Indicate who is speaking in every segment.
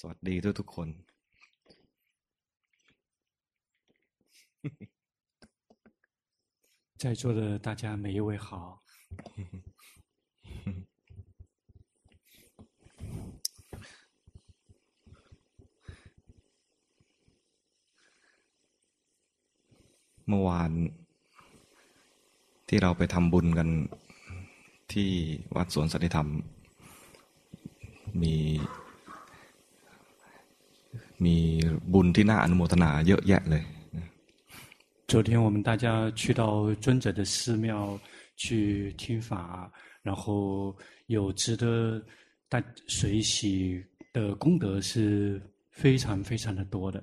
Speaker 1: สวัสดีทุกทุกคน
Speaker 2: 在座的大家每一位好。
Speaker 1: เมื่อวานที่เราไปทำบุญกันที่วัดสวนสันติธรรม มี มีบุญที่น่าอนุโมทนาเยอะแยะเลย
Speaker 2: 昨天我们大家去到尊者的寺庙去听法，然后有值得大随喜的功德是非常非常的多的。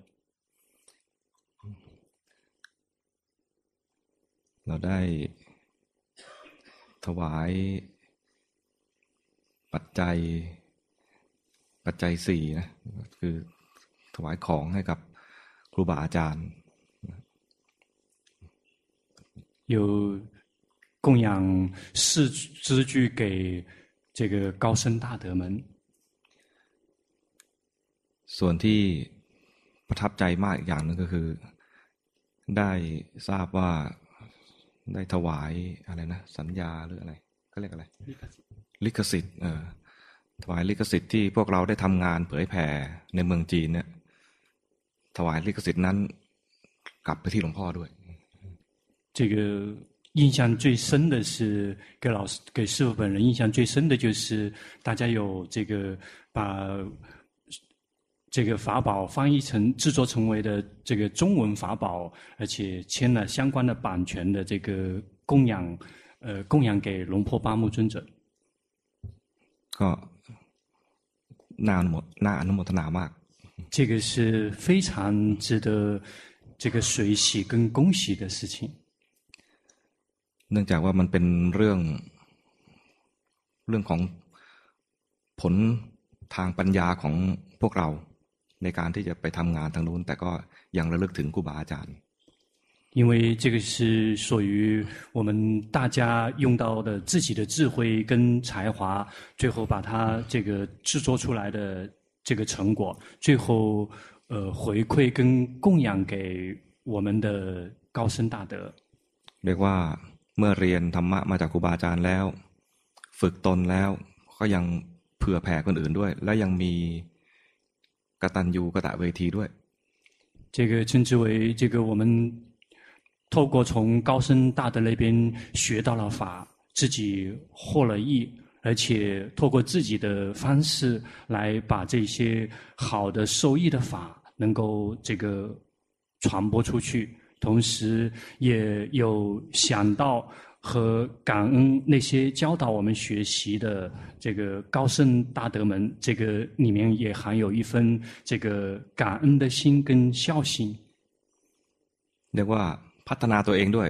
Speaker 1: เราได้ถวายปัจจัยปัจจัยสี่นะคือ ถวายของให้กับครูบาอาจารย์
Speaker 2: 有供养四支具给这个高僧大德们。
Speaker 1: ส่วนที่ประทับใจมากอีกอย่างนึงก็คือ ได้ทราบว่าได้ถวายอะไรนะ สัญญาหรืออะไรเขาเรียกอะไร ลิขสิทธิ์เออถวายลิขสิทธิ์ที่พวกเราได้ทำงานเผยแผ่ในเมืองจีนเนี่ย ถวายลิขสิทธิ์นั้นกลับไปที่หลวงพ่อด้วย
Speaker 2: 这个印象最深的是，给老师、给师父本人印象最深的就是，大家有这个把这个法宝翻译成、制作成为的这个中文法宝，而且签了相关的版权的这个供养，呃，供养给龙坡巴木尊者。
Speaker 1: ก็น่าอนุน่าอนุโมทนามาก。
Speaker 2: 这个是非常值得这个随喜跟恭喜的事情。
Speaker 1: เนื่องจากว่ามันเป็นเรื่องเรื่องของผลทางปัญญาของพวกเราในการที่จะไปทำงานทางนู้นแต่ก็ยังระลึกถึงครูบาอาจารย์
Speaker 2: 因为这个是属于我们大家用到的自己的智慧跟才华，最后把它这个制作出来的 这个成果，最后呃回馈跟供养给我们的高僧大德。
Speaker 1: เรียกว่าเมื่อเรียนธรรมะมาจากครูบาอาจารย์แล้ว ฝึกตนแล้วก็ยังเผื่อแผ่คนอื่นด้วย และยังมีกตัญญูกตเวทีด้วย
Speaker 2: 这个称之为这个我们透过从高僧大德那边学到了法，自己获了益， 而且透过自己的方式来把这些好的受益的法能够这个传播出去。同时，也有想到和感恩那些教导我们学习的这个高僧大德们，这个里面也含有一份这个感恩的心跟孝心。
Speaker 1: เรียกว่าพัฒนาตัวเองด้วย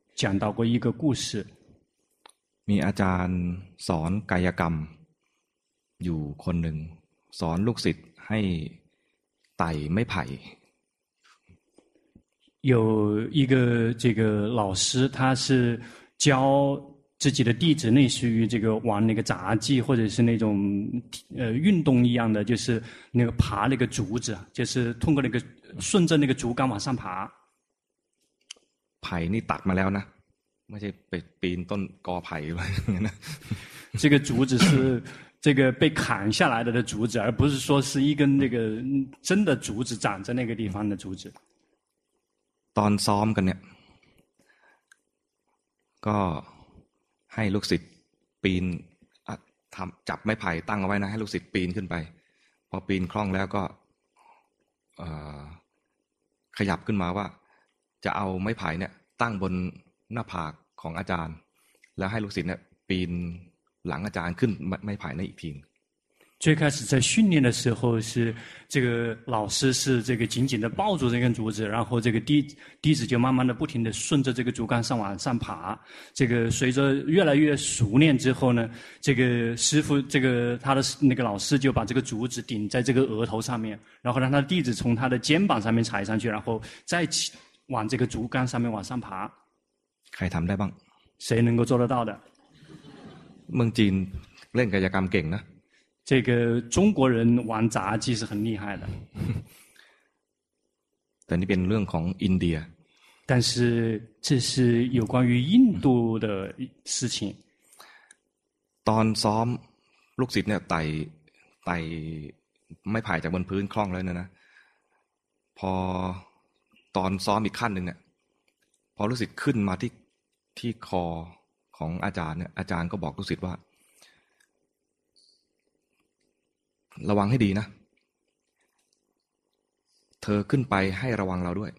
Speaker 2: 讲到过一个故事。
Speaker 1: มีอาจารย์สอนกายกรรมอยู่คนหนึ่งสอนลูกศิษย์ให้ไม้ไผ่
Speaker 2: 有一个这个老师，他是教自己的弟子，类似于这个玩那个杂技，或者是那种呃运动一样的，就是那个爬那个竹子，就是通过那个顺着那个竹竿往上爬。
Speaker 1: ไผ่นี่ตัดมาแล้วนะไม่ใช่ไปปีนต้นกอไผ่อะไรอย่างนั้นนะ
Speaker 2: 这个竹子是。这个被砍下来的的竹子，而不是说是一根那个真的竹子长在那个地方的竹子。
Speaker 1: ตอนซ้อมกันเนี่ยก็ให้ลูกศิษย์ปีนทำจับไม้ไผ่ตั้งเอาไว้นะให้ลูกศิษย์ปีนขึ้นไป พอปีนคล่องแล้วก็ขยับขึ้นมาว่า จะเอาไม้ไผ่เนี่ยตั้งบนหน้าผากของอาจารย์ แล้วให้ลูกศิษย์เนี่ยปีนหลังอาจารย์ขึ้นไม่ภายในอีกที
Speaker 2: 最开始在训练的时候，是这个老师是这个紧紧的抱住这根竹子，然后这个弟弟子就慢慢的不停的顺着这个竹竿上往上爬。这个随着越来越熟练之后呢，这个师傅这个他的那个老师就把这个竹子顶在这个额头上面，然后让他的弟子从他的肩膀上面踩上去，然后再起 往这个竹竿上面往上爬。
Speaker 1: ใครทำได้บ้าง
Speaker 2: 谁能够做得到的？
Speaker 1: เมืองจีนเล่นกายกรรมเก่งนะ
Speaker 2: 这个中国人玩杂技是很厉害的，
Speaker 1: 但这边论ของ印度，
Speaker 2: 但是这是有关于印度的事情。
Speaker 1: ตอนซ้อมลูกศิษย์เนี่ยไต่ไต่ไม้ไผ่จากบนพื้นคล่องแล้วเนี่ยนะพอ ตอนซ้อมอีกขั้นหนึ่งเนี่ยพอลูกศิษย์ขึ้นมาที่ที่คอของอาจารย์เนี่ยอาจารย์ก็บอกลูกศิษย์ว่าระวังให้ดีนะ เธอขึ้นไปให้ระวังเราด้วย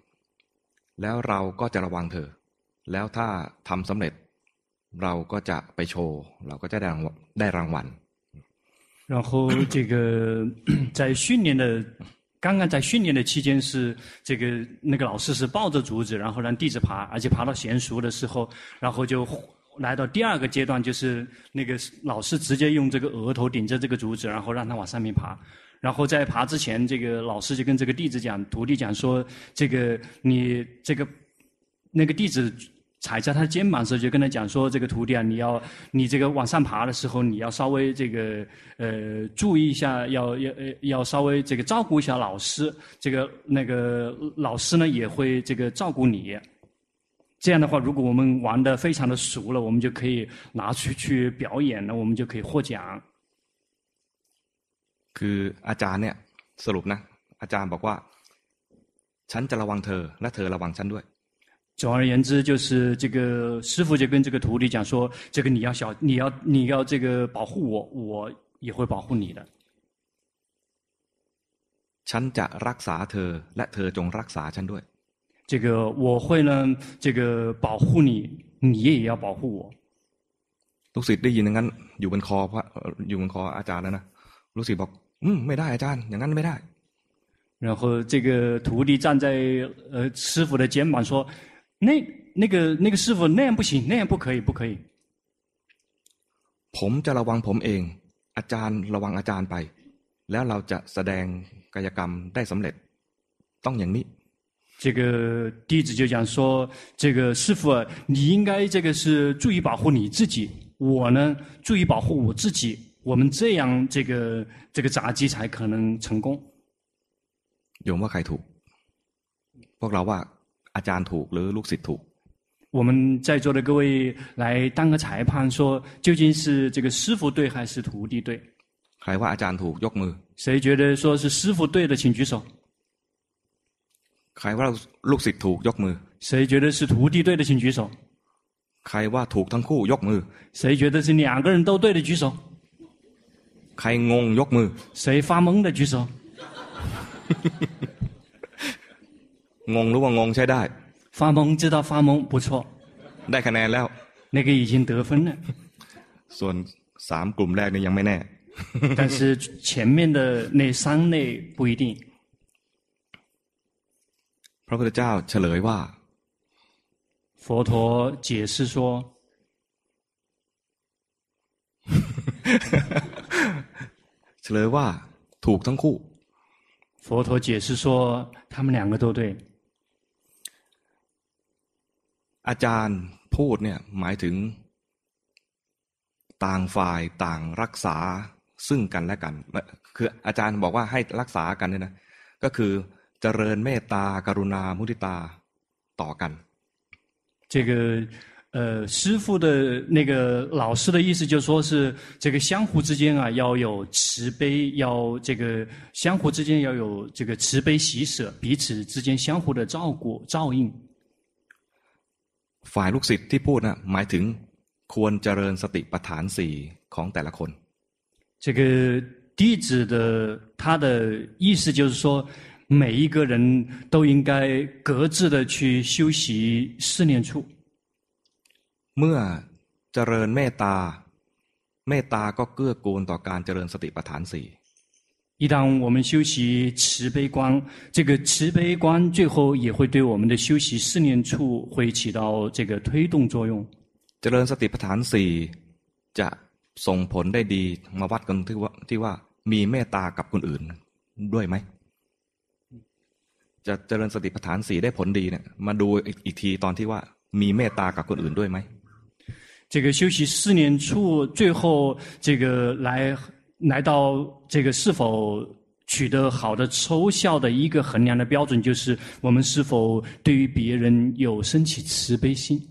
Speaker 1: แล้วเราก็จะระวังเธอ แล้วถ้าทำสำเร็จ เราก็จะไปโชว์ เราก็จะได้รางวัลได้รางวัล
Speaker 2: 然后这个在训练的 刚刚在训练的期间是这个那个老师是抱着竹子，然后让弟子爬，而且爬到娴熟的时候，然后就。来到第二个阶段，就是那个老师直接用这个额头顶着这个竹子，然后让他往上面爬。然后在爬之前，这个老师就跟这个弟子讲，徒弟讲说：“这个你这个那个弟子踩在他肩膀的时候，就跟他讲说：‘这个徒弟啊，你要你这个往上爬的时候，你要稍微这个呃注意一下，要要要稍微这个照顾一下老师。这个那个老师呢也会这个照顾你。’”这样的话，如果我们玩得非常的熟了，我们就可以拿出去表演了，我们就可以获奖。
Speaker 1: คืออาจารย์เนี่ยสรุปนะอาจารย์บอกว่าฉันจะระวังเธอและเธอระวังฉันด้วย。
Speaker 2: 总而言之，就是这个师傅就跟这个徒弟讲说：“这个你要小，你要你要这个保护我，我也会保护你的。”
Speaker 1: ฉันจะรักษาเธอและเธอจงรักษาฉันด้วย。
Speaker 2: 这个我会呢，这个保护你，你也要保护我。
Speaker 1: ลูกศิษย์ได้ยินอย่างนั้นอยู่บนคอพระอยู่บนคออาจารย์แล้วนะลูกศิษย์บอกอืมไม่ได้อาจารย์อย่างนั้นไม่ได้
Speaker 2: 然后这个徒弟站在呃师傅的肩膀说：“ 那那个那个师傅那样不行，那样不可以，不可以。”
Speaker 1: ผมจะระวังผมเองอาจารย์ระวังอาจารย์ไปแล้วเราจะแสดงกายกรรมได้สำเร็จต้องอย่างนี้
Speaker 2: 这个弟子就讲说：“这个师父啊，你应该这个是注意保护你自己，我呢注意保护我自己，我们这样这个这个杂技才可能成功。”
Speaker 1: 有冇开图？พวกเราว่า อาจารย์ถูกหรือลูกศิษย์ถูก？
Speaker 2: 我们在座的各位来当个裁判，说究竟是这个师父对还是徒弟对？
Speaker 1: ใครว่าอาจารย์ถูกยกมือ？
Speaker 2: 谁觉得说是师父对的，请举手。
Speaker 1: ใครว่าลูกศิษย์ถูกยกมือ
Speaker 2: 谁觉得是徒弟对的请举手
Speaker 1: ใครว่าถูกทั้งคู่ยกมือ
Speaker 2: 谁觉得是两个人都对的举手
Speaker 1: ใครงงยกมือ
Speaker 2: 谁发懵的举手
Speaker 1: งงรู้ว่างงใช้ได้
Speaker 2: 发懵知道发懵不错
Speaker 1: ได้คะแนนแล้ว
Speaker 2: 那个已经得分了
Speaker 1: ส่วนสามกลุ่มแรกนี่ยังไม่แน่
Speaker 2: 但是前面的那三类不一定
Speaker 1: พระพุทธเจ้าเฉลยว่า
Speaker 2: 佛陀解释说
Speaker 1: เฉลยว่าถูกทั้งคู่
Speaker 2: 佛陀解释说他们两个都对
Speaker 1: อาจารย์พูดเนี่ยหมายถึงต่างฝ่ายต่างรักษาซึ่งกันและกันคืออาจารย์บอกว่าให้รักษากันเนี่ยนะก็คือเจริญเมตตากรุณามุทิตาต่อกัน
Speaker 2: 这个呃师父的那个老师的意思就是说是这个相互之间啊要有慈悲要这个相互之间要有这个慈悲喜舍彼此之间相互的照顾照应
Speaker 1: ฝ่ายลูกศิษย์ที่พูดนะหมายถึงควรเจริญสติปัฏฐานสี่ของแต่ละคน
Speaker 2: 这个弟子的他的意思就是说每一个人都应该各自的去修习四念处。
Speaker 1: เมื่อเจริญเมตตา เมตตาก็เกื้อกูลต่อการเจริญสติปัฏฐานสี่
Speaker 2: 一旦我们修习慈悲观，这个慈悲观最后也会对我们的修习四念处会起到这个推动作用。
Speaker 1: เจริญสติปัฏฐานสี่จะส่งผลได้ดีมาวัดกันที่ว่าที่ว่ามีเมตตากับคนอื่นด้วยไหมจะเจริญสติปัฏฐานสี่ได้ผลดีเนี่ยมาดูอีกทีตอนที่ว่ามีเมตตากับคนอื่นด้วยไหม
Speaker 2: 这个修习四念处最后这个来。 来到这个是否取得好的抽效的一个衡量的标准，就是我们是否对于别人有升起慈悲心。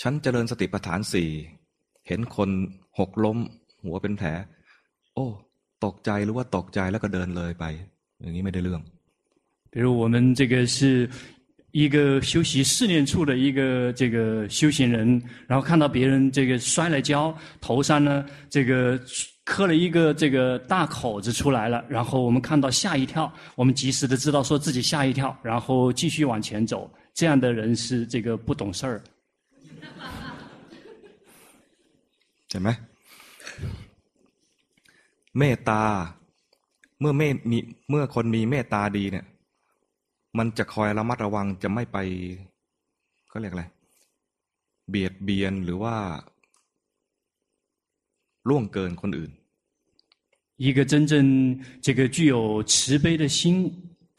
Speaker 1: ฉันเจริญสติปัฏฐานสี่เห็นคนหกล้มหัวเป็นแผลโอ้ตกใจหรือว่าตกใจแล้วก็เดินเลยไปอย่างนี้ไม่ได้เรื่อง
Speaker 2: 比如我们这个是 一个修习四念处的一个这个修行人，然后看到别人这个摔了跤，头上呢这个。磕了一个这个大口子出来了，然后我们看到吓一跳，我们及时的知道说自己吓一跳，然后继续往前走。这样的人是这个不懂事儿。
Speaker 1: เห็นไหมเมตตาเมื่อเมตมีเมื่อคนมีเมตตาดีเนี่ย มันจะคอยระมัดระวังจะไม่ไปก็เรียกอะไรเบียดเบียนหรือว่าล่วงเกินคนอื่น
Speaker 2: 一个真正这个具有慈悲的心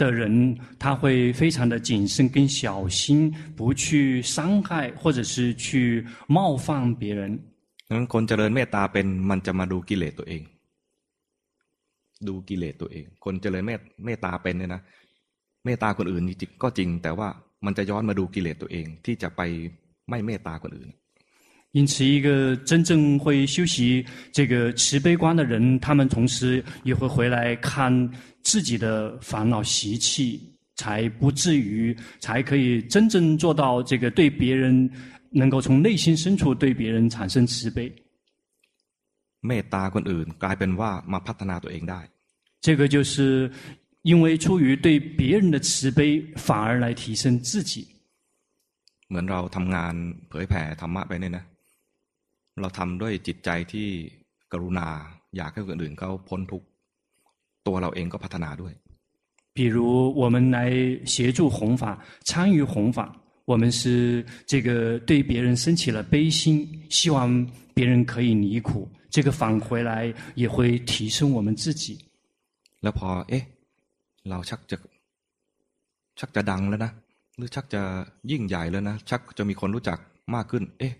Speaker 2: 的人，他会非常的谨慎跟小心，不去伤害或者是去冒犯别人。
Speaker 1: งั้นคนเจริญเมตตาเป็นมันจะมาดูกิเลสตัวเอง ดูกิเลสตัวเอง คนเจริญเมตเมตตาเป็นเนี่ยนะ เมตตาคนอื่นจริงก็จริง แต่ว่ามันจะย้อนมาดูกิเลสตัวเอง ที่จะไปไม่เมตตาคนอื่น
Speaker 2: 因此，一个真正会修习这个慈悲观的人，他们同时也会回来看自己的烦恼习气，才不至于才可以真正做到这个对别人能够从内心深处对别人产生慈悲。
Speaker 1: เมตตาคนอื่นกลายเป็นว่ามาพัฒนาตัวเองได้。
Speaker 2: 这个就是 因为出于对别人的慈悲，反而来提升自己。
Speaker 1: เหมือนเราทำงานเผยแผ่ธรรมะไปเนี่ยนะเราทำด้วยจิตใจที่กรุณาอยากให้คนอื่นเขาพ้นทุกข์ตัวเราเองก็พัฒนาด้วย
Speaker 2: 比如我们来协助弘法，参与弘法，我们是这个对别人生起了悲心，希望别人可以离苦，这个返回来也会提升我们自己。
Speaker 1: แล้วพอเอ๊ะ เราชักจะชักจะดังแล้วนะหรือชักจะยิ่งใหญ่แล้วนะชักจะมีคนรู้จักมากขึ้น เอ๊ะ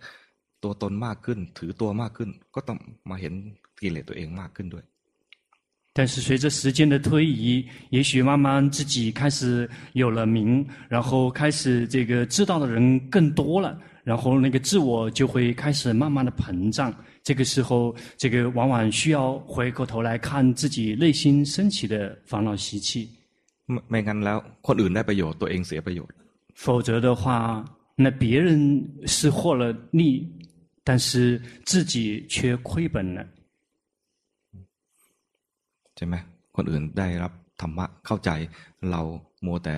Speaker 1: ตัวตนมากขึ้นถือตัวมากขึ้นก็ต้องมาเห็นกิเลสตัวเองมากขึ้นด้วย
Speaker 2: 但是随着时间的推移，也许慢慢自己开始有了名，然后开始这个知道的人更多了， 然后那个自我就会开始慢慢的膨胀。这个时候，这个往往需要回过头来看自己内心升起的烦恼习气。
Speaker 1: ไม่งั้นแล้วคนอื่นได้ประโยชน์ตัวเองเสียประโยชน์
Speaker 2: 否则的话，那别人是获了利。但是自己却亏本了，
Speaker 1: ใช่ไหมคนอื่นได้รับธรรมะเข้าใจเรามัวแต่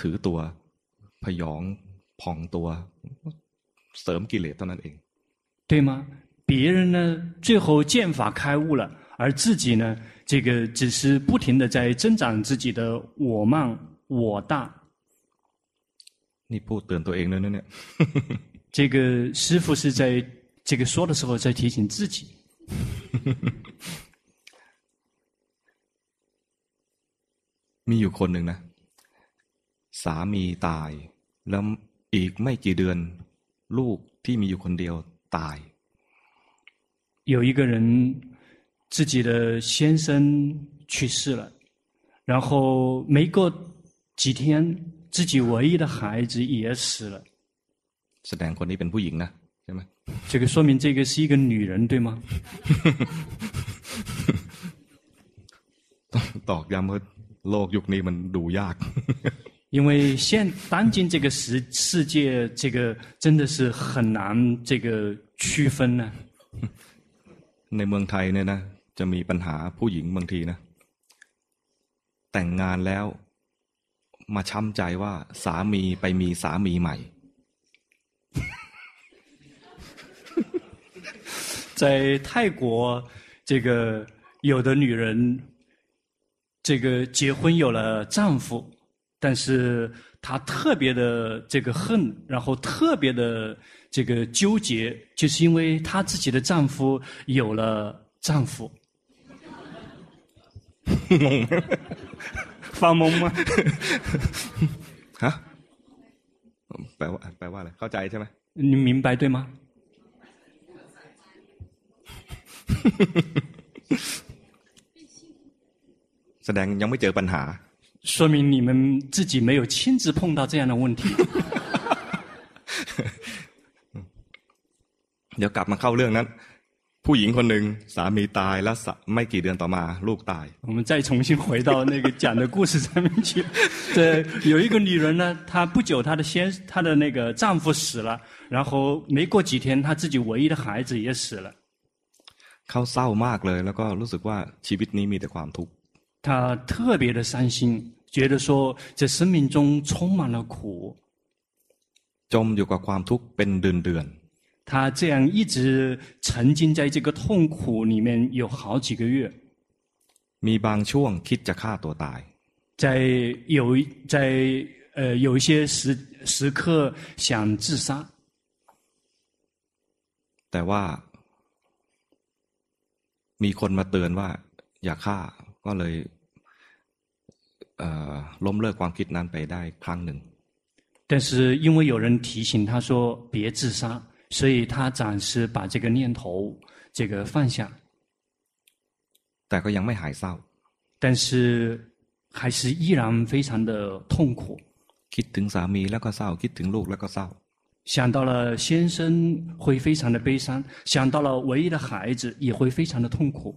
Speaker 1: ถือตัวพยองพองตัว เสริมกิเลสเท่านั้นเอง
Speaker 2: 对吗？别人呢，最后见法开悟了，而自己呢，这个只是不停的在增长自己的我慢我大。
Speaker 1: 你พูดเตือนตัวเองเลยนะเนี่ย
Speaker 2: 这个师父是在这个说的时候在提醒自己。
Speaker 1: มีอยู่คนหนึ่งนะสามีตายแล้วอีกไม่กี่เดือน ลูกที่มีอยู่คนเดียวตาย
Speaker 2: 有一个人自己的先生去世了，然后没过几天自己唯一的孩子也死了。
Speaker 1: แสดงคนนี้เป็นผู้หญิงนะใช่ไหม
Speaker 2: 这个说明这个是一个女人，对吗？
Speaker 1: ตอกย้ำว่าโลกยุคนี้มันดูยาก
Speaker 2: 因为现当今这个世世界，这个真的是很难这个区分呢。
Speaker 1: ในเมืองไทยเนี่ยนะจะมีปัญหาผู้หญิงบางทีนะแต่งงานแล้วมาช้ำใจว่าสามีไปมีสามีใหม่
Speaker 2: 在 在泰国，这个有的女人，这个结婚有了丈夫， 但是她特别的这个恨，然后特别的这个纠结，就是因为她自己的丈夫有了丈夫。发懵吗？
Speaker 1: 啊？แปลว่าแปลว่าอะไรเข้าใจใช่ไหม
Speaker 2: 你明白对吗？
Speaker 1: แสดงยังไม่เจอปัญหา
Speaker 2: 说明你们自己没有亲自碰到这样的问题。
Speaker 1: เดี๋ยวกลับมาเข้าเรื่องนั้นผู้หญิงคนหนึ่งสามีตายแล้วไม่กี่เดือนต่อมาลูกตาย
Speaker 2: 我们再重新回到那个讲的故事上面去。对，有一个女人呢，她不久她的先她的那个丈夫死了，然后没过几天，她自己唯一的孩子也死了。
Speaker 1: เขาเศร้ามากเลยแล้วก็รู้สึกว่าชีวิตนี้มีแต่ความทุกข์
Speaker 2: 她特别的伤心，觉得说这生命中充满了苦。
Speaker 1: จมอยู่กับความทุกข์เป็นเดือนๆ
Speaker 2: 他这样一直沉浸在这个痛苦里面有好几个月。
Speaker 1: มีบางช่วงคิดจะฆ่าตัวตาย。
Speaker 2: 在有在呃有一些时时刻想自杀。
Speaker 1: แต่ว่ามีคนมาเตือนว่าอย่าฆ่า ก็เลยเอ่อล้มเลิกความคิดนั้นไปได้ครั้งหนึ่ง。
Speaker 2: 但是因为有人提醒他说别自杀。所以他暂时把这个念头这个放下，
Speaker 1: 但佢ยังไม่หายเศร้า，
Speaker 2: 但是还是依然非常的痛苦。
Speaker 1: คิดถึงสามีแล้วก็เศร้าคิดถึงลูกแล้วก็เศร้า。
Speaker 2: 想到了先生会非常的悲伤，想到了唯一的孩子也会非常的痛苦。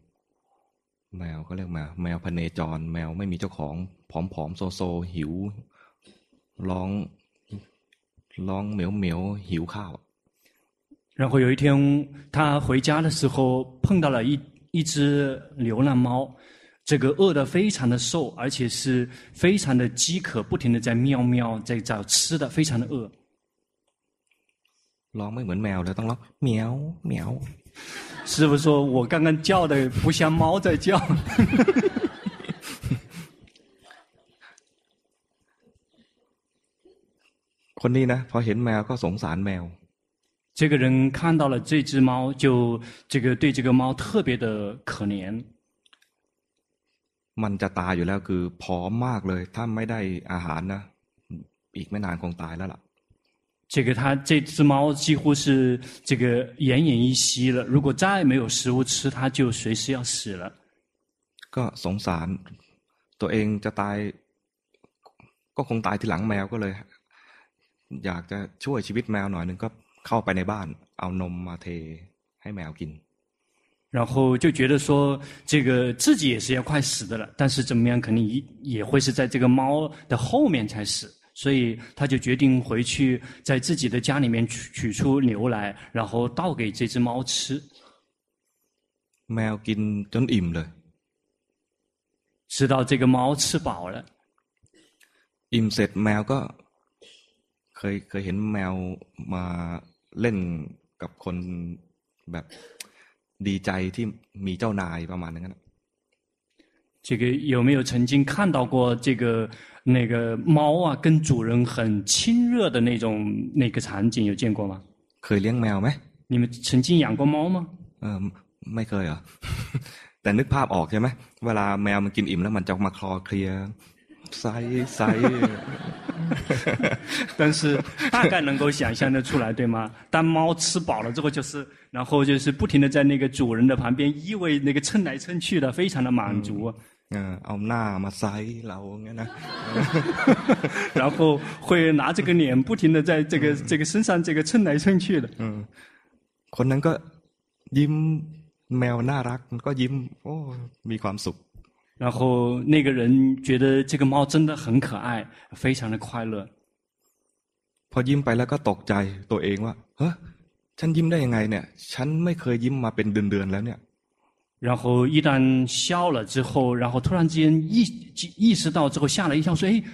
Speaker 1: แมวเขาเรียกแมวแมวพเนจร แมวไม่มีเจ้าของผอมๆโซโซหิวร้องร้องเหมียวเหมียวหิวข้าว
Speaker 2: 然后有一天，他回家的时候碰到了一一只流浪猫，这个饿得非常的瘦，而且是非常的饥渴，不停的在喵喵在找吃的，非常的饿。
Speaker 1: ร้องไม่เหมือนแมวเลยต้องร้องเหมียวเหมียว
Speaker 2: 师父说：“我刚刚叫的不像猫在叫。
Speaker 1: ”คนนี้นะพอเห็นแมวก็สงสารแมว。
Speaker 2: 这个人看到了这只猫，就这个对这个猫特别的可怜。
Speaker 1: มันจะตายอยู่แล้วคือผอมมากเลยถ้าไม่ได้อาหารนะอีกไม่นานคงตายแล้วล่ะ。
Speaker 2: 这个它这只猫几乎是这个奄奄一息了，如果再没有食物吃，它就随时要死了。
Speaker 1: ก็สงสารตัวเองจะตายก็คงตายทีหลังแมวก็เลยอยากจะช่วยชีวิตแมวหน่อยหนึ่งก็เข้าไปในบ้านเอานมมาเทให้แมวกิน。
Speaker 2: 然后就觉得说，这个自己也是要快死的了，但是怎么样肯定也也会是在这个猫的后面才死， 所以他就决定回去，在自己的家里面取取出牛来，然后倒给这只猫吃。
Speaker 1: แมวกินจนอิ่มเลย，
Speaker 2: 直到这个猫吃饱了。
Speaker 1: อิ่มเสร็จแมวก็เคยเคยเห็นแมวมาเล่นกับคนแบบดีใจที่มีเจ้านายประมาณนั้น。
Speaker 2: 这个有没有曾经看到过这个 那个猫啊，跟主人很亲热的那种那个场景？有见过吗？
Speaker 1: เคยเลี้ยงแมวไหม？
Speaker 2: 你们曾经养过猫吗？
Speaker 1: เออไม่เคยอ่ะแต่นึกภาพออกใช่ไหมเวลาแมวมันกินอิ่มแล้วมันจะมาคลอเคลียร์塞塞。
Speaker 2: 但是大概能够想象得出来，对吗？当猫吃饱了之后，就是然后就是不停的在那个主人的旁边依偎，那个蹭来蹭去的，非常的满足。
Speaker 1: 嗯， เอาหน้ามาใส่เราอย่างเงี้ยนะ。
Speaker 2: 然后会拿这个脸不停的在这个这个身上这个蹭来蹭去的。
Speaker 1: 嗯，คนนั้นก็ยิ้ม แมวน่ารักมันก็ยิ้ม โอ้มีความสุข
Speaker 2: 然后那个人觉得这个猫真的很可爱，非常的快乐。
Speaker 1: พอยิ้มไปแล้วก็ตกใจตัวเองว่าเฮ้ยฉันยิ้มได้ยังไงเนี่ยฉันไม่เคยยิ้มมาเป็นเดือนๆแล้วเนี่ย
Speaker 2: 然后一旦笑了之后，然后突然之间意意识到之后，吓了一跳，说：“诶，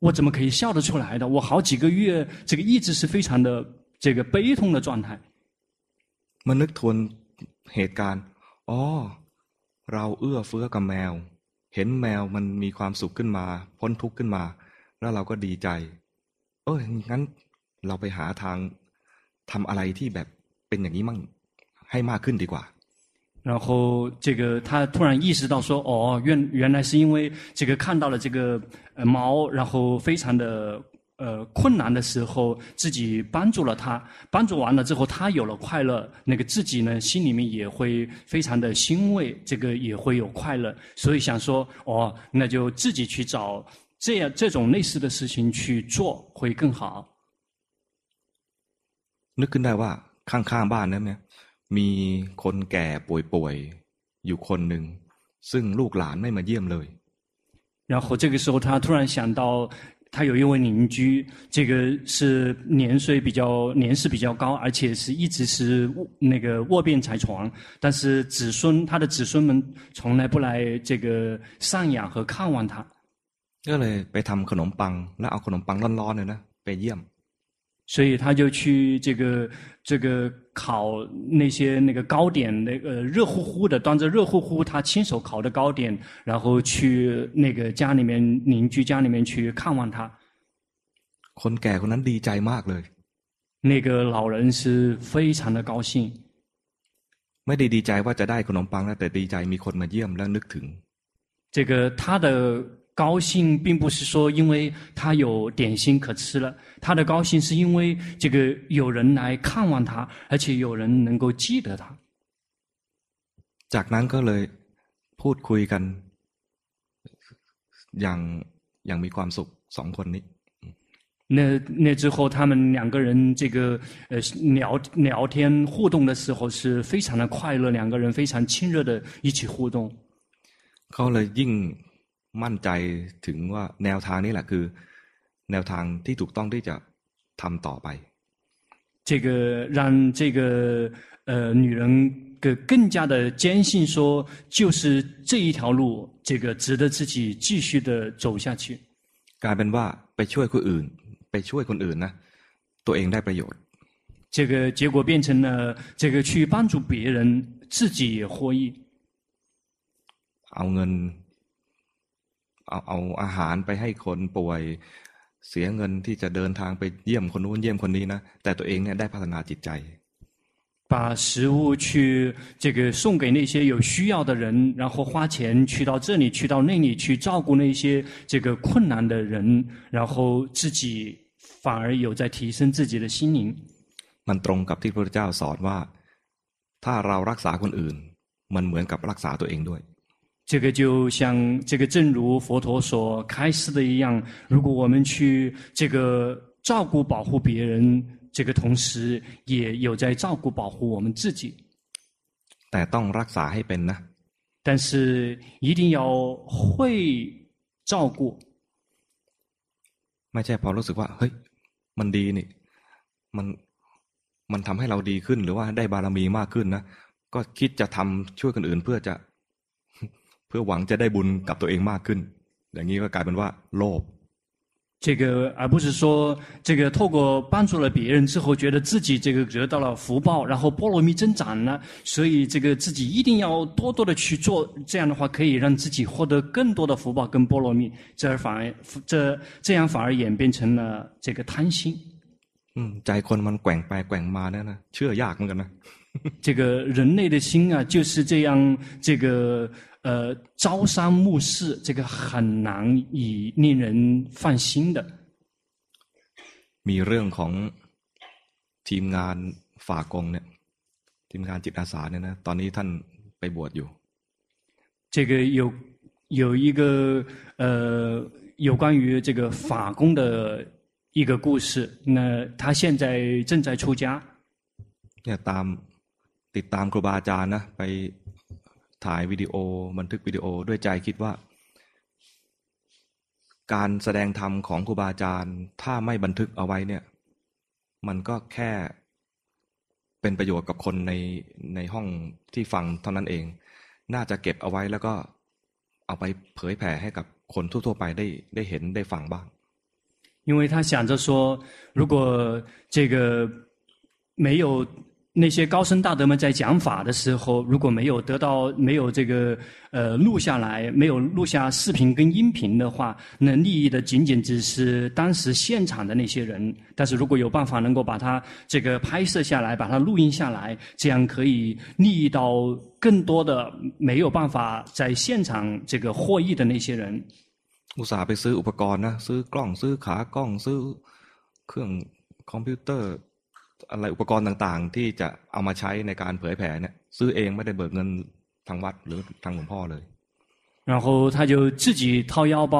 Speaker 2: 我怎么可以笑得出来的？我好几个月这个一直是非常的这个悲痛的状态。”
Speaker 1: มานึกทวนเหตุการณ์อ๋อเราเอื้อเฟื้อกับแมวเห็นแมวมันมีความสุขขึ้นมา พ้นทุกข์ขึ้นมา แล้วเราก็ดีใจ เอองั้นเราไปหาทางทำอะไรที่แบบเป็นอย่างนี้มั่งให้มากขึ้นดีกว่า
Speaker 2: 然后，这个他突然意识到说：“哦，原原来是因为这个看到了这个呃猫，然后非常的呃困难的时候，自己帮助了他，帮助完了之后，他有了快乐，那个自己呢心里面也会非常的欣慰，这个也会有快乐，所以想说：哦，那就自己去找这样这种类似的事情去做会更好。”
Speaker 1: นึกขึ้นได้ว่าข้างๆบ้านนั้นเนี่ย มีคนแก่ป่วยๆอยู่คนหนึ่งซึ่งลูกหลานไม่มาเยี่ยมเลย
Speaker 2: 然后这个时候他突然想到他有一位邻居这个是年岁比较年事比较高而且是一直是那个卧病在床但是子孙他的子孙们从来不来这个赡养和看望他
Speaker 1: ก็เลยไปทำขนมปังแล้วเอาขนมปังร้อนๆเนี่ยนะไปเยี่ยม
Speaker 2: 所以他就去这个这个烤那些那个糕点，那个热乎乎的，端着热乎乎他亲手烤的糕点，然后去那个家里面邻居家里面去看望他。
Speaker 1: คนแก่คนนั้นดีใจมากเลย。
Speaker 2: 那个老人是非常的高兴。
Speaker 1: ไม่ได้ดีใจว่าจะได้ขนมปังนะแต่ดีใจมีคนมาเยี่ยมแล้วนึกถึง。
Speaker 2: 这个他的。 高兴并不是说因为他有点心可吃了，他的高兴是因为这个有人来看望他，而且有人能够记得他。
Speaker 1: จากนั้นก็เลยพูดคุยกันอย่างอย่างมีความสุขสองคนนี้。
Speaker 2: 那那之后，他们两个人这个呃聊聊天互动的时候是非常的快乐，两个人非常亲热的一起互动。
Speaker 1: เขาเลยยิ่ง มั่นใจถึงว่าแนวทางนี้แหละคือแนวทางที่ถูกต้องที่จะทำต่อไป
Speaker 2: 这个让这个呃女人更更加的坚信说，就是这一条路，这个值得自己继续的走下去。
Speaker 1: กลายเป็นว่าไปช่วยคนอื่น ไปช่วยคนอื่นนะตัวเองได้ประโยชน์
Speaker 2: 这个结果变成了这个去帮助别人，自己也获益。
Speaker 1: เอาเงิน เอาเอาอาหารไปให้คนป่วยเสียเงินที่จะเดินทางไปเยี่ยมคนนู้นเยี่ยมคนนี้นะแต่ตัวเองเนี่ยได้พัฒนาจิตใจ
Speaker 2: 把食物去这个送给那些有需要的人，然后花钱去到这里，去到那里去照顾那些这个困难的人，然后自己反而有在提升自己的心灵。
Speaker 1: มันตรงกับที่พระเจ้าสอนว่าถ้าเรารักษาคนอื่นมันเหมือนกับรักษาตัวเองด้วย
Speaker 2: 这个就像这个，正如佛陀所开示的一样，如果我们去这个照顾保护别人，这个同时也有在照顾保护我们自己。
Speaker 1: แต่ต้องรักษาให้เป็นนะ。
Speaker 2: 但是一定要会照顾。
Speaker 1: ไม่ใช่พอรู้สึกว่าเฮ้ยมันดีนี่มันมันทำให้เราดีขึ้นหรือว่าได้บารมีมากขึ้นนะก็คิดจะทำช่วยคนอื่นเพื่อจะ เพื่อหวังจะได้บุญกับตัวเองมากขึ้นอย่างนี้ก็กลายเป็นว่าโลภ
Speaker 2: 这个而不是说这个透过帮助了别人之后，觉得自己这个得到了福报，然后波罗蜜增长了，所以这个自己一定要多多的去做，这样的话可以让自己获得更多的福报跟波罗蜜，这而反而这这样反而演变成了这个贪心。
Speaker 1: 嗯，ใจคนมันแกว่งไปแกว่งมาเนี่ยนะเชื่อยากเหมือนกันนะ
Speaker 2: 这个人类的心啊，就是这样，这个 呃朝三暮四，这个很难以令人放心的。
Speaker 1: มีเรื่องของทีมงานฝากงเนี่ยทีมงานจิตอาสาเนี่ยนะตอนนี้ท่านไปบวชอยู่
Speaker 2: 这个有有一个呃有关于这个法工的一个故事，那他现在正在出家。
Speaker 1: เนี่ยตาม ติดตามครูบาอาจารย์นะไป ถ่ายวิดีโอบันทึกวิดีโอด้วยใจคิดว่า การแสดงธรรมของครูบาอาจารย์ ถ้าไม่บันทึกเอาไว้เนี่ย มันก็แค่เป็นประโยชน์กับคนในในห้องที่ฟังเท่านั้นเอง น่าจะเก็บเอาไว้แล้วก็เอาไปเผยแผ่ให้กับคนทั่วๆไปได้ได้เห็นได้ฟังบ้าง
Speaker 2: 因为他想着说，如果这个没有 那些高僧大德们在讲法的时候，如果没有得到没有这个呃录下来，没有录下视频跟音频的话，能利益的仅仅只是当时现场的那些人。但是如果有办法能够把它这个拍摄下来，把它录音下来，这样可以利益到更多的没有办法在现场这个获益的那些人。
Speaker 1: อุตส่าห์ไปซื้ออุปกรณ์นะซื้อกล้องซื้อขากล้องซื้อเครื่องคอมพิวเตอร์ อะไรอุปกรณ์ต่างๆ ที่จะเอามาใช้ในการเผยแผ่เนี่ย ซื้อเองไม่ได้เบิกเงินทางวัดหรือทางหลวงพ่อเลย
Speaker 2: 然后他就自己掏腰包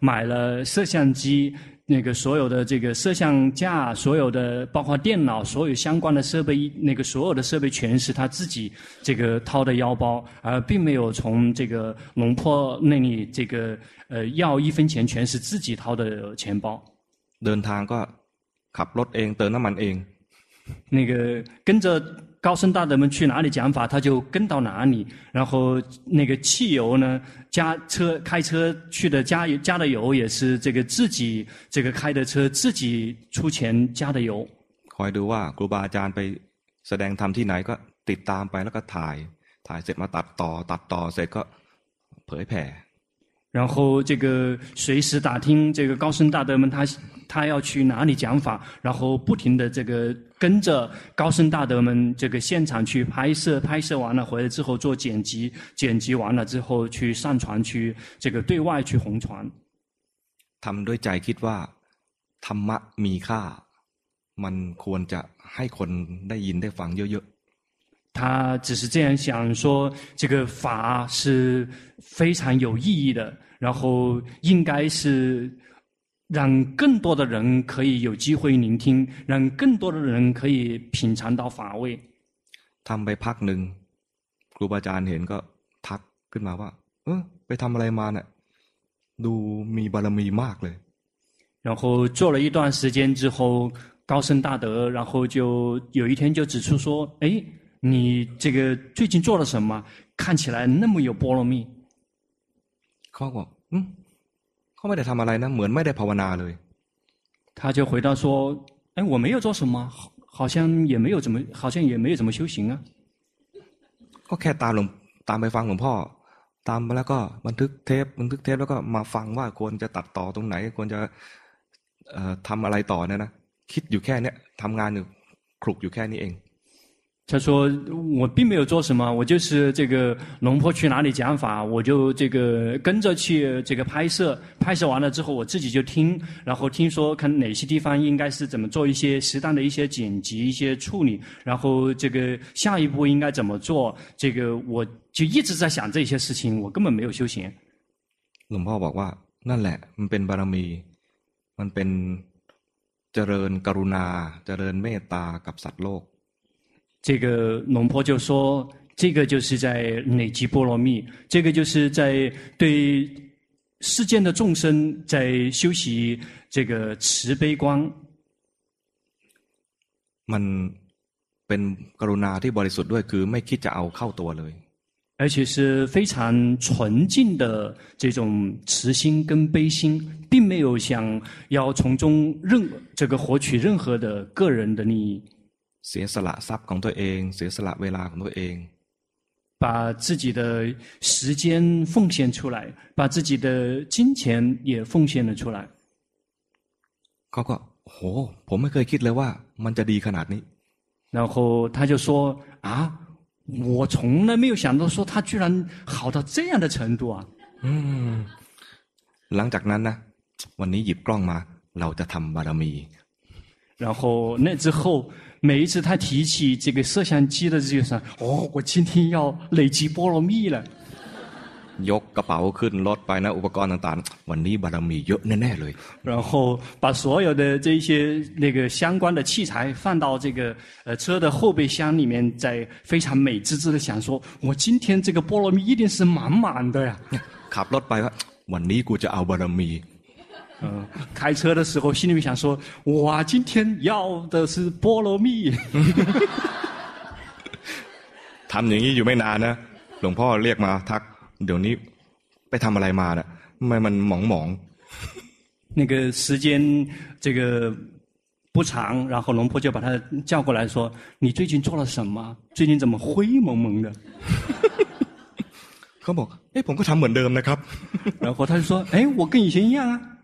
Speaker 2: 买了摄像机。那个所有的这个摄像架，所有的包括电脑，所有相关的设备，那个所有的设备全是他自己这个掏的腰包，而并没有从这个龙坡那里这个呃要一分钱，全是自己掏的钱包。
Speaker 1: เดินทางก็ขับรถเองเติมน้ำมันเอง。
Speaker 2: 那个跟着。高僧大德们去哪里讲法，他就跟到哪里。然后那个汽油呢，加车开车去的加油加的油也是这个自己这个开的车自己出钱加的油。
Speaker 1: คอยดูว่าครูบาอาจารย์ไปแสดงธรรมที่ไหนก็ติดตามไปแล้วก็ถ่ายถ่ายเสร็จมาตัดต่อตัดต่อเสร็จก็เผยแผ่。
Speaker 2: 然后这个随时打听这个高僧大德们他他要去哪里讲法，然后不停的这个跟着高僧大德们这个现场去拍摄，拍摄完了回来之后做剪辑，剪辑完了之后去上传去这个对外去红传。
Speaker 1: ทำด้วยใจคิดว่าธรรมะมีค่ามันควรจะให้คนได้ยินได้ฟังเยอะๆ
Speaker 2: 他只是这样想说，这个法是非常有意义的，然后应该是让更多的人可以有机会聆听，让更多的人可以品尝到法味。
Speaker 1: ทำไปพักหนึ่งครูบาอาจารย์เห็นก็ทักขึ้นมาว่าเออไปทำอะไรมาเนี่ยดูมีบารมีมากเลย
Speaker 2: 然后做了一段时间之后，高僧大德，然后就有一天就指出说，诶。 你这个最近做了什么？看起来那么有波罗蜜。
Speaker 1: เขาบอก嗯เขาไม่ได้ทำอะไรนะเหมือนไม่ได้ภาวนาเลย
Speaker 2: 他就回答说：哎，我没有做什么，好像也没有怎么，好像也没有怎么修行啊。
Speaker 1: ก็แค่ตามหลวงตามไปฟังหลวงพ่อตามไปแล้วก็บันทึกเทปบันทึกเทปแล้วก็มาฟังว่าควรจะตัดต่อตรงไหนควรจะเอ่อทำอะไรต่อเนี่ยนะคิดอยู่แค่เนี้ยทำงานอยู่คลุกอยู่แค่นี้เอง
Speaker 2: 他说：“我并没有做什么，我就是这个龙坡去哪里讲法，我就这个跟着去这个拍摄，拍摄完了之后，我自己就听，然后听说看哪些地方应该是怎么做一些适当的一些剪辑、一些处理，然后这个下一步应该怎么做，这个我就一直在想这些事情，我根本没有修行。”
Speaker 1: หลวงพ่อบอกว่านั่นแหละมันเป็นบารมีมันเป็นเจริญกรุณาเจริญเมตตากับสัตว์โลก。
Speaker 2: 这个龙婆就说：“这个就是在累积波罗蜜，这个就是在对世间的众生在修习这个慈悲光。”
Speaker 1: มันเป็นกรุณาที่บริสุทธิ์ด้วยคือไม่คิดจะเอาเข้าตัวเลย
Speaker 2: 而且是非常纯净的这种慈心跟悲心，并没有想要从中任这个获取任何的个人的利益。
Speaker 1: เสียสละทรัพย์ของตัวเองเสียสละเวลาของตัวเอง
Speaker 2: 把自己的时间奉献出来，把自己的金钱也奉献了出来。
Speaker 1: เขาก็โหผมไม่เคยคิดเลยว่ามันจะดีขนาดนี้
Speaker 2: 然后他就说啊，我从来没有想到说他居然好到这样的程度啊。
Speaker 1: 嗯，หลังจากนั้นนะวันนี้หยิบกล้องมาเราจะทำบารมี
Speaker 2: 然后那之后。 每一次他提起这个摄像机的这个时候，哦，我今天要累积波罗蜜了。
Speaker 1: ยกกระเป๋าขึ้นรถไปนะอุปกรณ์ต่างๆวันนี้บารมีเยอะแน่ๆเลย
Speaker 2: 然后把所有的这些那个相关的器材放到这个呃车的后备箱里面，再非常美滋滋的想说，我今天这个菠萝蜜一定是满满的呀。
Speaker 1: ขับรถไปว่าวันนี้กูจะเอาบารมี。
Speaker 2: 嗯，开车的时候心里面想说，哇，今天要的是菠萝蜜。
Speaker 1: ทำอย่างนี้อยู่ไม่นานนะหลวงพ่อเรียกมาทักเดี๋ยวนี้ไปทำอะไรมาน่ะทำไมมันหมองหมอง
Speaker 2: 那个时间这个不长，然后龙婆就把他叫过来说：“你最近做了什么？最近怎么灰蒙蒙的？”
Speaker 1: เขาบอกเอ้ผมก็ทำเหมือนเดิมนะครับ
Speaker 2: 然后他就说：“哎，我跟以前一样啊。”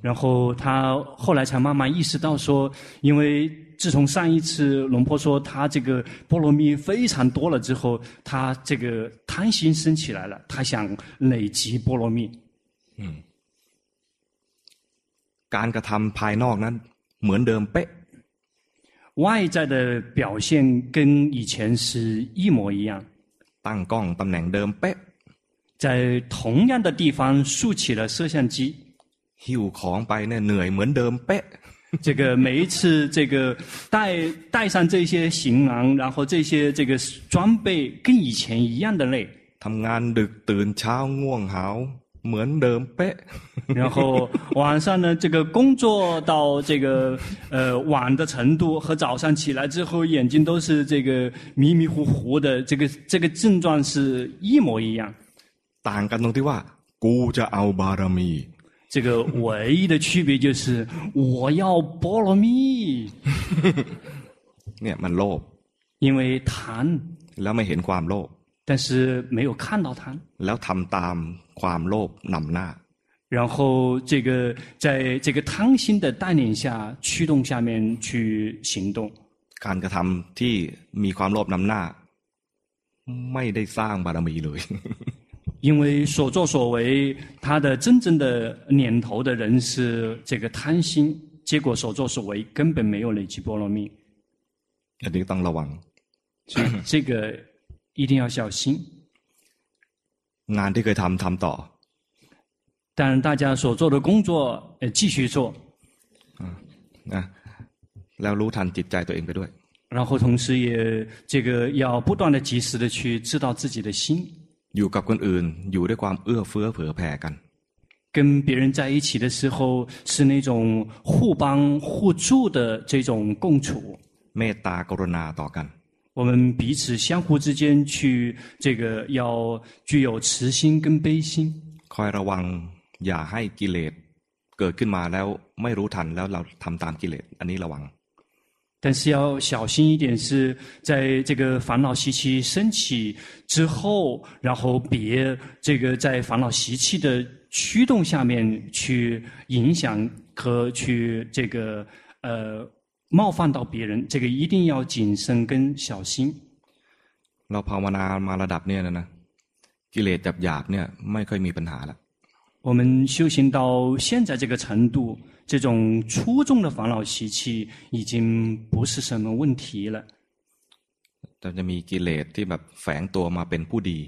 Speaker 2: 然后他后来才慢慢意识到说，因为自从上一次龙婆说他这个波罗蜜非常多了之后，他这个贪心生起来了，他想累积波罗蜜。
Speaker 1: 嗯，การกระทำภายนอกนั้นเหมือนเดิมเป๊ะ。
Speaker 2: 外在的表现跟以前是一模一样。
Speaker 1: ตั้งกล้องตำแหน่งเดิมเป๊ะ。
Speaker 2: 在同样的地方竖起了摄像机。
Speaker 1: หิ้วของไปเนี่ยเหนื่อยเหมือนเดิมเป๊ะ。
Speaker 2: 这个每一次这个带带上这些行囊，然后这些这个装备跟以前一样的累。
Speaker 1: ทำงานดึกตื่นเช้าง่วงหาวเหมือนเดิมเป๊ะ。
Speaker 2: 然后晚上呢，这个工作到这个呃晚的程度，和早上起来之后眼睛都是这个迷迷糊糊的，这个这个症状是一模一样。
Speaker 1: ต่างกันตรงที่ว่ากูจะเอาบารมี。
Speaker 2: 这个唯一的区别就是我要菠萝蜜。
Speaker 1: เนี่ยมันโลภ
Speaker 2: 因为贪
Speaker 1: แล้วไม่เห็นความโลภ
Speaker 2: 但是没有看到贪
Speaker 1: แล้วทำตามความโลภนำหน้า
Speaker 2: 然后这个在这个贪心的带领下驱动下面去行动
Speaker 1: การกระทำที่มีความโลภนำหน้าไม่ได้สร้างบารมีเลย
Speaker 2: 因为所作所为，他的真正的念头的人是这个贪心，结果所作所为根本没有累积波罗蜜。
Speaker 1: 一定当ระวัง，
Speaker 2: 所以这个一定要小心。
Speaker 1: งานที่เคยทำทำต่อ。
Speaker 2: 但大家所做的工作，呃，继续做。
Speaker 1: 嗯，啊，แล้วรู้ทันจิตใจตัวเองไปด้วย。
Speaker 2: 然后同时也这个要不断的及时的去知道自己的心。
Speaker 1: อยู่กับคนอื่นอยู่ด้วยความเอื้อเฟื้อเผื่อแผ่กัน
Speaker 2: 跟别人在一起的时候是那种互帮互助的这种共处
Speaker 1: เมตตากรุณาต่อกัน
Speaker 2: 我们彼此相互之间去这个要具有慈心跟悲心
Speaker 1: คอยระวังอย่าให้กิเลสเกิดขึ้นมาแล้วไม่รู้ทันแล้วเราทำตามกิเลสอันนี้ระวัง
Speaker 2: 但是要小心一点，是在这个烦恼习气升起之后，然后别这个在烦恼习气的驱动下面去影响和去这个呃冒犯到别人，这个一定要谨慎跟小心。
Speaker 1: เราภาวนามาระดับเนี่ยนะกิเลสหยาบๆเนี่ยไม่ค่อยมีปัญหาละ
Speaker 2: 我们修行到现在这个程度。这种粗重的烦恼习气已经不是什么问题了。
Speaker 1: 但จะมีกิเลสที่แบบแฝงตัวมาเป็นผู้ดี。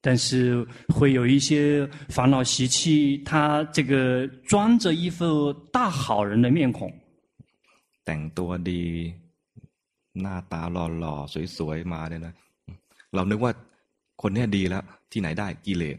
Speaker 2: 但是会有一些烦恼习气，它这个装着一副大好人的面孔。
Speaker 1: แต่งตัวดีหน้าตาหล่อๆสวยๆมาเนี่ยนะเรานึกว่าคนนี้ดีแล้วที่ไหนได้กิเลส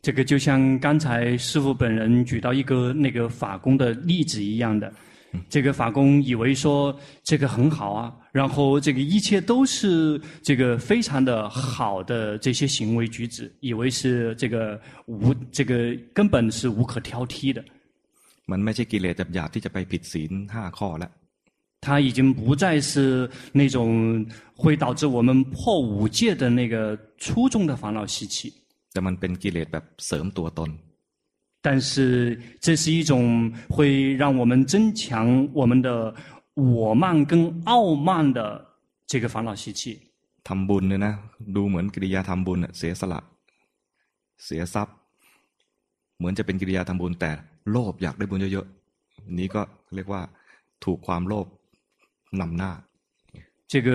Speaker 2: 这个就像刚才师父本人举到一个那个法工的例子一样的，这个法工以为说这个很好啊，然后这个一切都是这个非常的好的这些行为举止，以为是这个无这个根本是无可挑剔的。
Speaker 1: มันไม่ใช่กิเลสหยาบๆที่จะไปผิดศีลห้าข้อแล้ว
Speaker 2: 它已经不再是那种会导致我们破五戒的那个粗重的烦恼习气。
Speaker 1: แต่มันเป็นกิเลสแบบเสริมตัวตน。
Speaker 2: 但是这是一种会让我们增强我们的我慢跟傲慢的这个烦恼习气。
Speaker 1: ทำบุญเนี่ยนะดูเหมือนกิริยาทำบุญเสียสละเสียทรัพย์เหมือนจะเป็นกิริยาทำบุญแต่โลภอยากได้บุญเยอะๆนี้ก็เรียกว่าถูกความโลภนำหน้า。
Speaker 2: 这个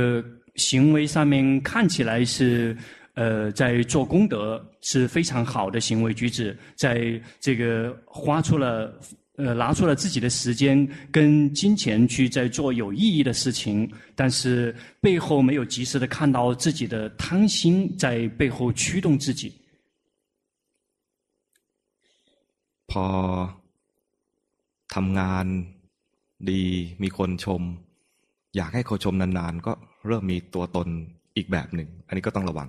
Speaker 2: 行为上面看起来是。 呃，在做功德是非常好的行为举止，在这个花出了呃拿出了自己的时间跟金钱去在做有意义的事情，但是背后没有及时的看到自己的贪心在背后驱动自己。
Speaker 1: พอทำงานดีมีคนชมอยากให้เขาชมนานๆก็เริ่มมีตัวตนอีกแบบหนึ่งอันนี้ก็ต้องระวัง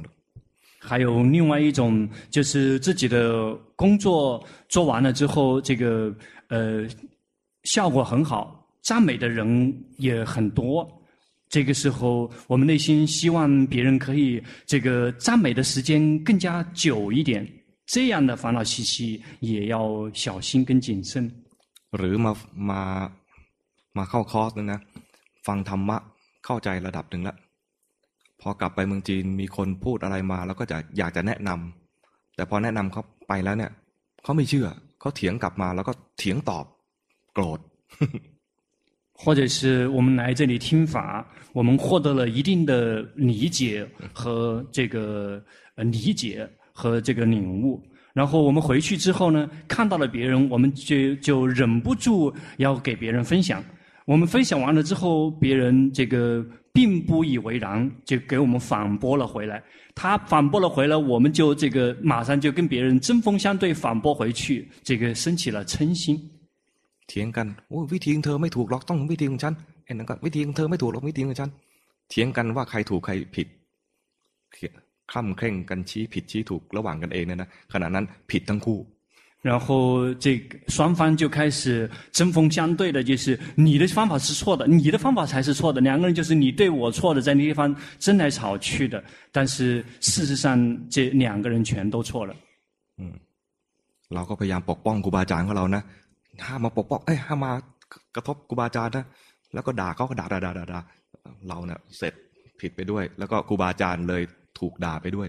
Speaker 2: 还有另外一种，就是自己的工作做完了之后，这个呃效果很好，赞美的人也很多。这个时候，我们内心希望别人可以这个赞美的时间更加久一点。这样的烦恼习气也要小心跟谨慎。
Speaker 1: หรือมามามาเข้าคอร์สนะฟังธรรมะเข้าใจระดับหนึ่งแล้ว พอกลับไปเมืองจีนมีคนพูดอะไรมาแล้วก็จะอยากจะแนะนำแต่พอแนะนำเขาไปแล้วเนี่ยเขาไม่เชื่อเขาเถียงกลับมาแล้วก็เถียงตอบโกรธ
Speaker 2: 或者是我们来这里听法，我们获得了一定的理解和这个理解和这个领悟，然后我们回去之后呢，看到了别人，我们就就忍不住要给别人分享。 我们分享完了之后，别人这个。并不以为然，就给我们反驳了回来。他反驳了回来，我们就这个马上就跟别人针锋相对，反驳回去，这个升起了嗔心。
Speaker 1: เถียงกันโอ้วิธีของเธอไม่ถูกหรอกต้องวิธีของฉันไอ้นั่นก็วิธีของเธอไม่ถูกหรอกวิธีของฉันเถียงกันว่าใครถูกใครผิดคล่ำเคร่งกันชี้ผิดชี้ถูกระหว่างกันเองเนี่ยนะขณะนั้นผิดทั้งคู่
Speaker 2: 然后这个双方就开始针锋相对的，就是你的方法是错的，你的方法才是错的。两个人就是你对我错的，在那地方争来吵去的。但是事实上，这两个人全都错了。
Speaker 1: 嗯，เราก็พยายามปกป้องครูบาอาจารย์ของเรานะห้ามมาปกป้องเอ้ยห้ามมากระทบครูบาอาจารย์นะแล้วก็ด่าเขาก็ด่าด่าด่าด่าเราเนี่ยเสร็จผิดไปด้วย แล้วก็ครูบาอาจารย์เลยถูกด่าไปด้วย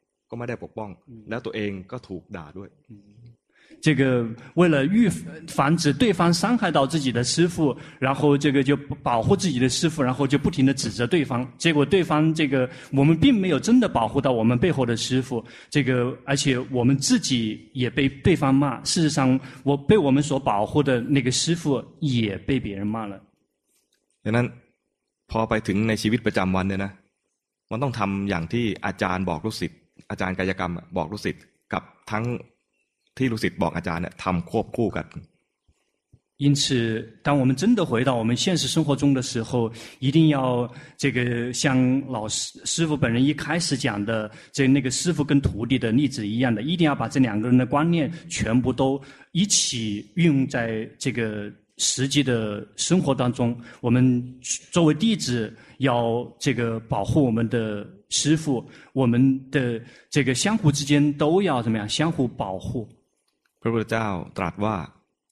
Speaker 1: ก็ไม่ได้ปกป้องแล้วตัวเองก็ถูกด่าด้วย
Speaker 2: 这个为了预防止对方伤害到自己的师父，然后这个就保护自己的师父，然后就不停的指责对方。结果对方这个我们并没有真的保护到我们背后的师父，这个而且我们自己也被对方骂。事实上，我被我们所保护的那个师父也被别人骂了。
Speaker 1: ดังนั้นพอไปถึงในชีวิตประจำวันเนี่ยนะมันต้องทำอย่างที่อาจารย์บอกลูกศิษย์ อาจารย์กายกรรมบอกลูกศิษย์กับทั้งที่ลูกศิษย์บอกอาจารย์เนี่ยทำควบคู่กัน
Speaker 2: 因此，当我们真的回到我们现实生活中的时候，一定要这个像老师师父本人一开始讲的，这那个师父跟徒弟的例子一样的，一定要把这两个人的观念全部都一起运用在这个 实际的生活当中。我们作为弟子，要这个保护我们的。师父，我们的这个相互之间都要怎么样？相互保护。
Speaker 1: พระพุทธเจ้าตรัสว่า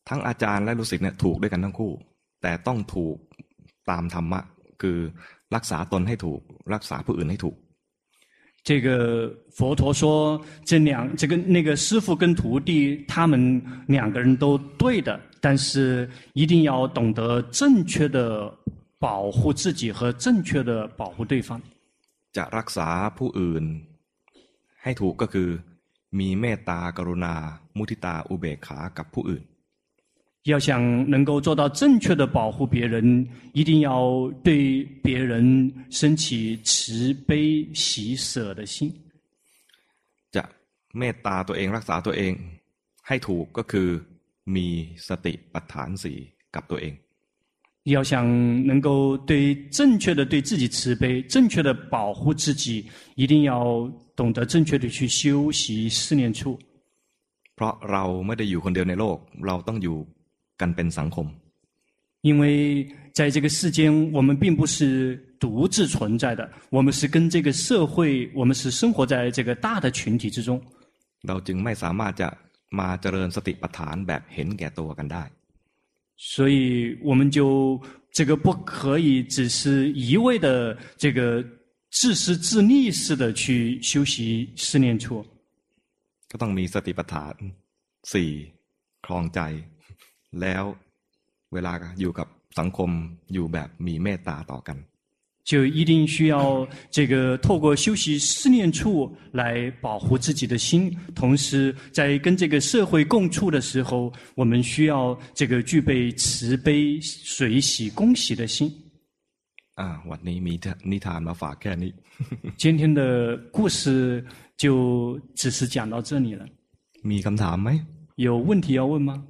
Speaker 1: ทั้งอาจารย์และลูกศิษย์เนี่ยถูกด้วยกันทั้งคู่แต่ต้องถูกตามธรรมะคือรักษาตนให้ถูกรักษาผู้อื่นให้ถูก
Speaker 2: 这个佛陀说，这两这个那个师父跟徒弟，他们两个人都对的， 但是一定要懂得正确的保护自己和正确的保护对方。
Speaker 1: จะรักษาผู้อื่นให้ถูกก็คือมีเมตตากรุณามุทิตาอุเบกขากับผู้อื่น
Speaker 2: 要想能够做到正确的保护别人，一定要对别人升起慈悲喜舍的心。
Speaker 1: จะเมตตาตัวเองรักษาตัวเองให้ถูกก็คือ มีสติปัฏฐานสี่กับตัวเอง。
Speaker 2: 要想能够对正确的对自己慈悲，正确的保护自己，一定要懂得正确的去修习四念处。
Speaker 1: เพราะเราไม่ได้อยู่คนเดียวในโลก，เราต้องอยู่
Speaker 2: 因为在这个世间，我们并不是独自存在的，我们是跟这个社会，我们是生活在这个大的群体之中。 所以我们就这个不可以只是一味的这个自私自利式的去修习四念处。
Speaker 1: แล้วเวลาอยู่กับสังคมอยู่แบบมีเมตตาต่อกัน
Speaker 2: 就一定需要这个透过修习四念处来保护自己的心，同时在跟这个社会共处的时候，我们需要这个具备慈悲、随喜、恭喜的心。
Speaker 1: 啊，วันนี้มีนิทานมาฝากแค่นี้。
Speaker 2: 今天的故事就只是讲到这里了。
Speaker 1: มีคำถามไหม？
Speaker 2: 有问题要问吗？